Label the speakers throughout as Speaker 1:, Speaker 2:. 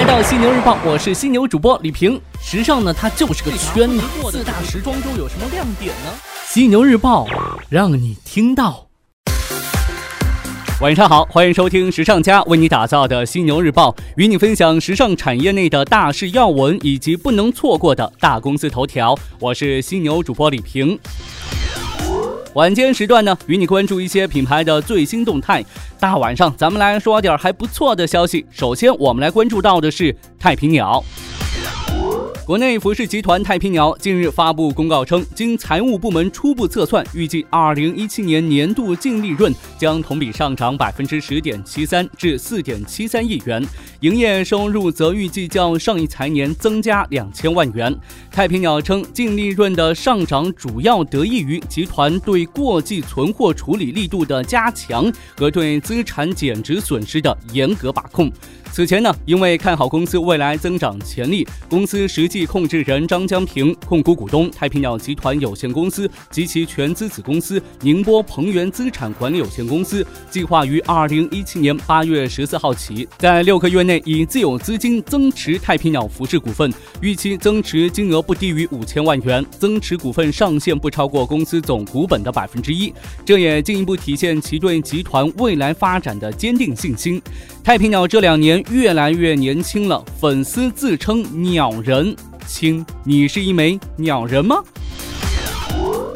Speaker 1: 来到犀牛日报，我是犀牛主播李平。时尚呢，它就是个圈子。四大时装周有什么亮点呢？犀牛日报让你听到。晚上好，欢迎收听时尚家为你打造的犀牛日报，与你分享时尚产业内的大事要闻以及不能错过的大公司头条。我是犀牛主播李平。晚间时段呢，与你关注一些品牌的最新动态。大晚上，咱们来说点还不错的消息。首先，我们来关注到的是太平鸟。国内服饰集团太平鸟近日发布公告称，经财务部门初步测算，预计二零一七年年度净利润将同比上涨百分之十点七三至四点七三亿元，营业收入则预计较上一财年增加两千万元。太平鸟称，净利润的上涨主要得益于集团对过季存货处理力度的加强和对资产减值损失的严格把控。此前呢，因为看好公司未来增长潜力，公司实际控制人张江平、控股股东太平鸟集团有限公司及其全资子公司宁波鹏源资产管理有限公司，计划于二零一七年八月十四号起，在六个月内以自有资金增持太平鸟服饰股份，预期增持金额不低于五千万元，增持股份上限不超过公司总股本的百分之一。这也进一步体现其对集团未来发展的坚定信心。太平鸟这两年。越来越年轻了，粉丝自称“鸟人”，亲，你是一枚鸟人吗？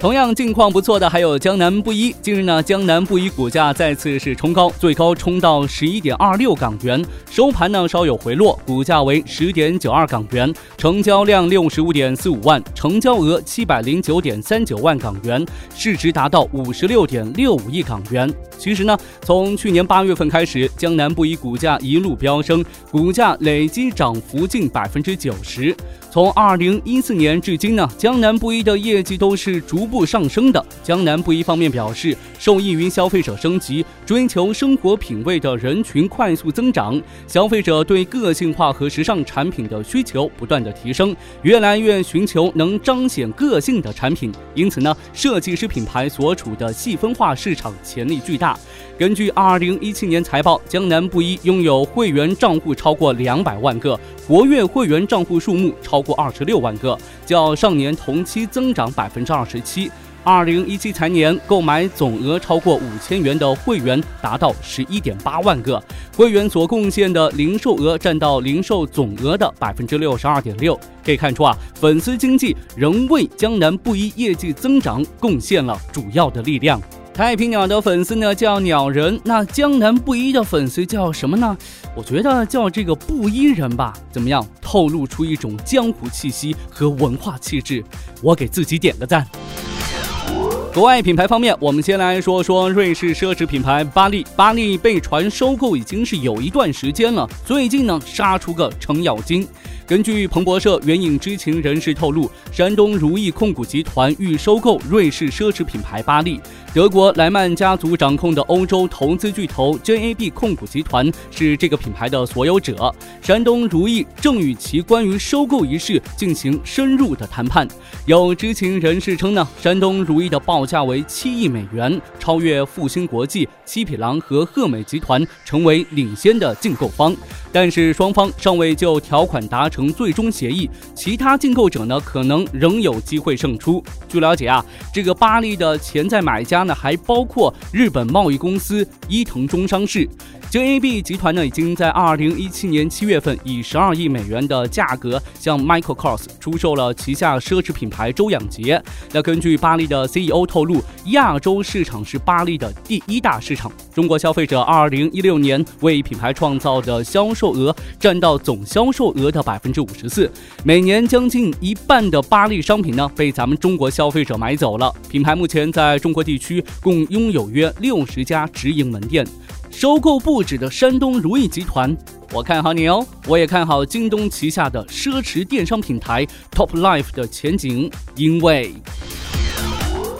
Speaker 1: 同样近况不错的还有江南布衣。近日呢，江南布衣股价再次是冲高，最高冲到十一点二六港元，收盘呢稍有回落，股价为十点九二港元，成交量六十五点四五万，成交额七百零九点三九万港元，市值达到五十六点六五亿港元。其实呢，从去年八月份开始，江南布衣股价一路飙升，股价累计涨幅近百分之九十。从二零一四年至今呢，江南布衣的业绩都是逐步上升的。江南布衣方面表示，受益于消费者升级、追求生活品味的人群快速增长，消费者对个性化和时尚产品的需求不断的提升，越来越寻求能彰显个性的产品。因此呢，设计师品牌所处的细分化市场潜力巨大。根据二零一七年财报，江南布衣拥有会员账户超过两百万个，活跃会员账户数目超过二十六万个，较上年同期增长百分之二十七。二零一七财年购买总额超过五千元的会员达到十一点八万个，会员所贡献的零售额占到零售总额的百分之六十二点六。可以看出啊，粉丝经济仍为江南布衣业绩增长贡献了主要的力量。太平鸟的粉丝呢叫鸟人，那江南布衣的粉丝叫什么呢？我觉得叫这个布衣人吧，怎么样？透露出一种江湖气息和文化气质，我给自己点个赞。国外品牌方面，我们先来说说瑞士奢侈品牌巴利。巴利被传收购已经是有一段时间了，最近呢杀出个程咬金。根据彭博社援引知情人士透露，山东如意控股集团欲收购瑞士奢侈品牌巴利。德国莱曼家族掌控的欧洲投资巨头 JAB 控股集团是这个品牌的所有者。山东如意正与其关于收购一事进行深入的谈判。有知情人士称呢，山东如意的报价为七亿美元，超越复兴国际、七匹狼和鹤美集团，成为领先的竞购方。但是双方尚未就条款达成最终协议，其他竞购者呢可能仍有机会胜出。据了解啊，这个巴黎的潜在买家呢还包括日本贸易公司伊藤忠商事。JAB 集团呢已经在二零一七年七月份以十二亿美元的价格向 Michael Kors 出售了旗下奢侈品牌周养杰。那根据巴利的 CEO 透露，亚洲市场是巴利的第一大市场。中国消费者二零一六年为品牌创造的销售额占到总销售额的百分之五十四，每年将近一半的巴利商品呢被咱们中国消费者买走了。品牌目前在中国地区共拥有约六十家直营门店。收购不止的山东如意集团，我看好你哦！我也看好京东旗下的奢侈电商平台 Top Life 的前景，因为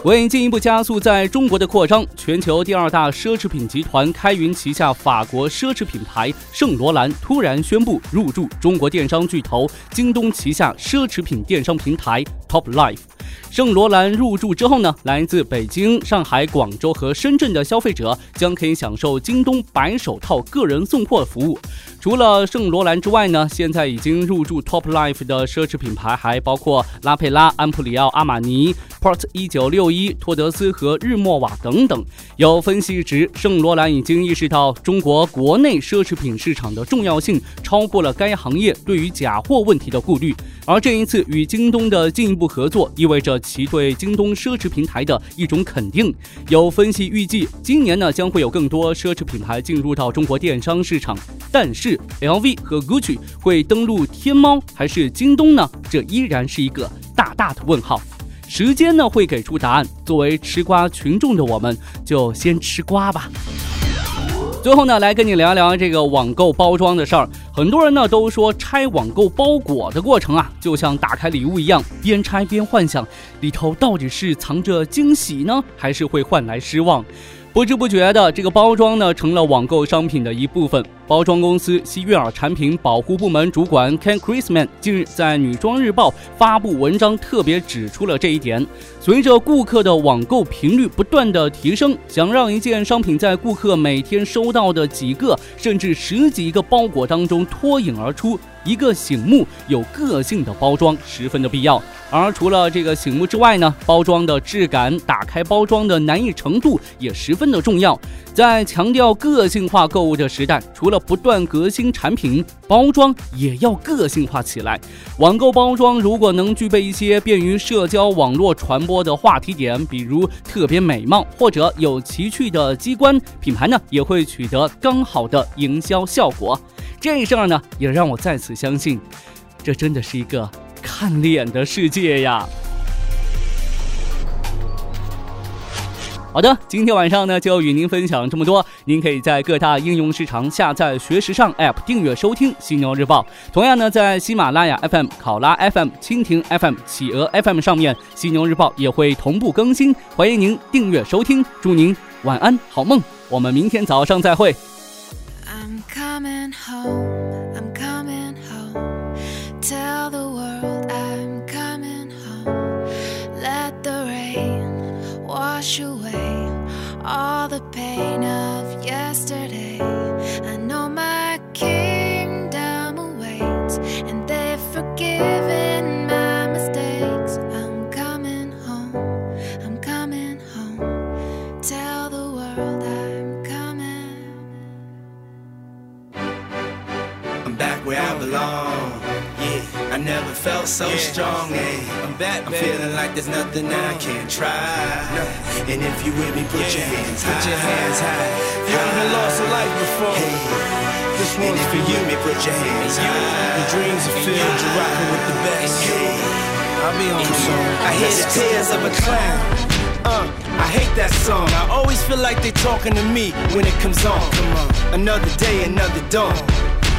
Speaker 1: 为进一步加速在中国的扩张，全球第二大奢侈品集团开云旗下法国奢侈品牌圣罗兰突然宣布入驻中国电商巨头京东旗下奢侈品电商平台 Top Life。圣罗兰入驻之后呢，来自北京、上海、广州和深圳的消费者将可以享受京东白手套个人送货服务。除了圣罗兰之外呢，现在已经入驻 Top Life 的奢侈品牌还包括拉佩拉、安普里奥、阿玛尼、Port 一九六一、托德斯和日莫瓦等等。有分析指，圣罗兰已经意识到中国国内奢侈品市场的重要性超过了该行业对于假货问题的顾虑。而这一次与京东的进一步合作，意味着其对京东奢侈平台的一种肯定。有分析预计，今年呢将会有更多奢侈品牌进入到中国电商市场，但是。LV 和 Gucci 会登陆天猫还是京东呢？这依然是一个大大的问号。时间呢会给出答案。作为吃瓜群众的我们，就先吃瓜吧。最后呢，来跟你聊一聊这个网购包装的事儿。很多人呢都说拆网购包裹的过程啊，就像打开礼物一样，边拆边幻想里头到底是藏着惊喜呢，还是会换来失望。不知不觉的，这个包装呢成了网购商品的一部分。包装公司希悦尔产品保护部门主管 Ken Chrisman 近日在《女装日报》发布文章，特别指出了这一点。随着顾客的网购频率不断的提升，想让一件商品在顾客每天收到的几个甚至十几个包裹当中脱颖而出。一个醒目有个性的包装十分的必要，而除了这个醒目之外呢，包装的质感、打开包装的难易程度也十分的重要。在强调个性化购物的时代，除了不断革新产品，包装也要个性化起来。网购包装如果能具备一些便于社交网络传播的话题点，比如特别美貌或者有奇趣的机关，品牌呢也会取得刚好的营销效果。这事儿呢，也让我再次相信，这真的是一个看脸的世界呀。好的，今天晚上呢就与您分享这么多。您可以在各大应用市场下载“学时尚 ”App，订阅收听《犀牛日报》。同样呢，在喜马拉雅 FM、考拉 FM、蜻蜓 FM、企鹅 FM 上面，《犀牛日报》也会同步更新。欢迎您订阅收听，祝您晚安好梦。我们明天早上再会。Coming home, where I belong. Yeah, I never felt so yeah. strong. Yeah. I'm back, I'm feeling like there's nothing that I can't try. Nothing. And if you with me, put yeah. your hands high. Put your hands high. You ever lost a life before? Hey. This one's for you. Me, put your hands high. Your dreams are filled. You're rocking with the best. Hey. I'll be on song. I hear the tears of a clown. Uh, I hate that song. I always feel like they're talking to me when it comes on. Come on. Another day, another dawn.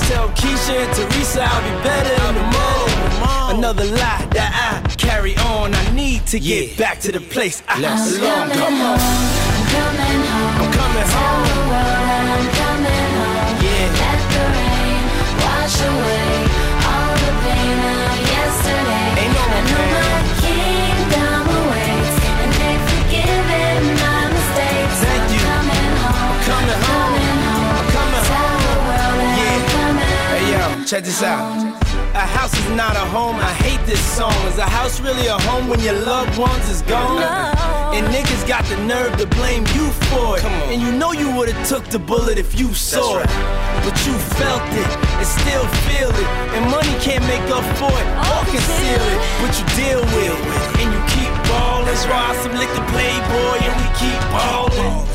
Speaker 1: Just tell Keisha and Teresa I'll be better in the morning. Another lie that I carry on. I need to get yeah. back to the place I belong. Come on. I'm coming home. I'm coming home. Check this out. A house is not a home, I hate this song. Is a house really a home when your loved ones is gone? And niggas got the nerve to blame you for it. And you know you would've took the bullet if you saw right. it. But you felt it and still feel it. And money can't make up for it or conceal it. But you deal with it. And you keep ballin'. Let's ride some liquor playboy and we keep ballin'.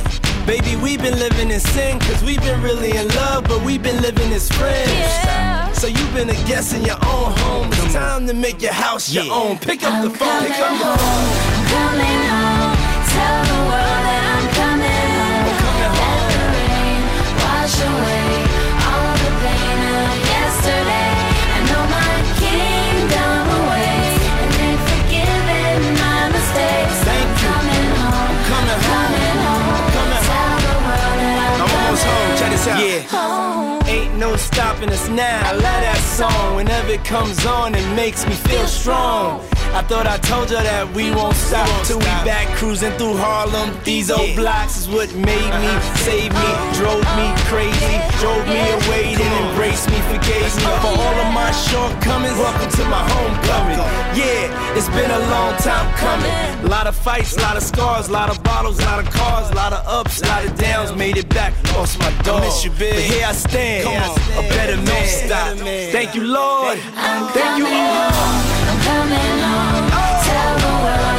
Speaker 1: Baby, we've been living in sin, cause we've been really in love, but we've been living as friends. Yeah. So you've been a guest in your own home. It's time to make your house your yeah. own. Pick up I'm the phone, pick up the phone.
Speaker 2: Top. Yeah. Ain't no stopping us now. I love that song. Whenever it comes on, it makes me feel strong. I thought I told you that we won't stop till we back cruising through Harlem. These old blocks is what made me, saved me, drove me crazy, drove me away, then embraced me, forgave me for all of my shortcomings. Welcome to my homecoming. Yeah, it's been a long time coming. A lot of fights, a lot of scars, a lot of bottles, a lot of cars, a lot of ups, a lot of downs. Made it back, lost my dog. Miss you, big. But here I stand, a better man. Don't stop. Thank you, Lord. Thank you,
Speaker 3: all. I'm coming home. Oh. Tell the world.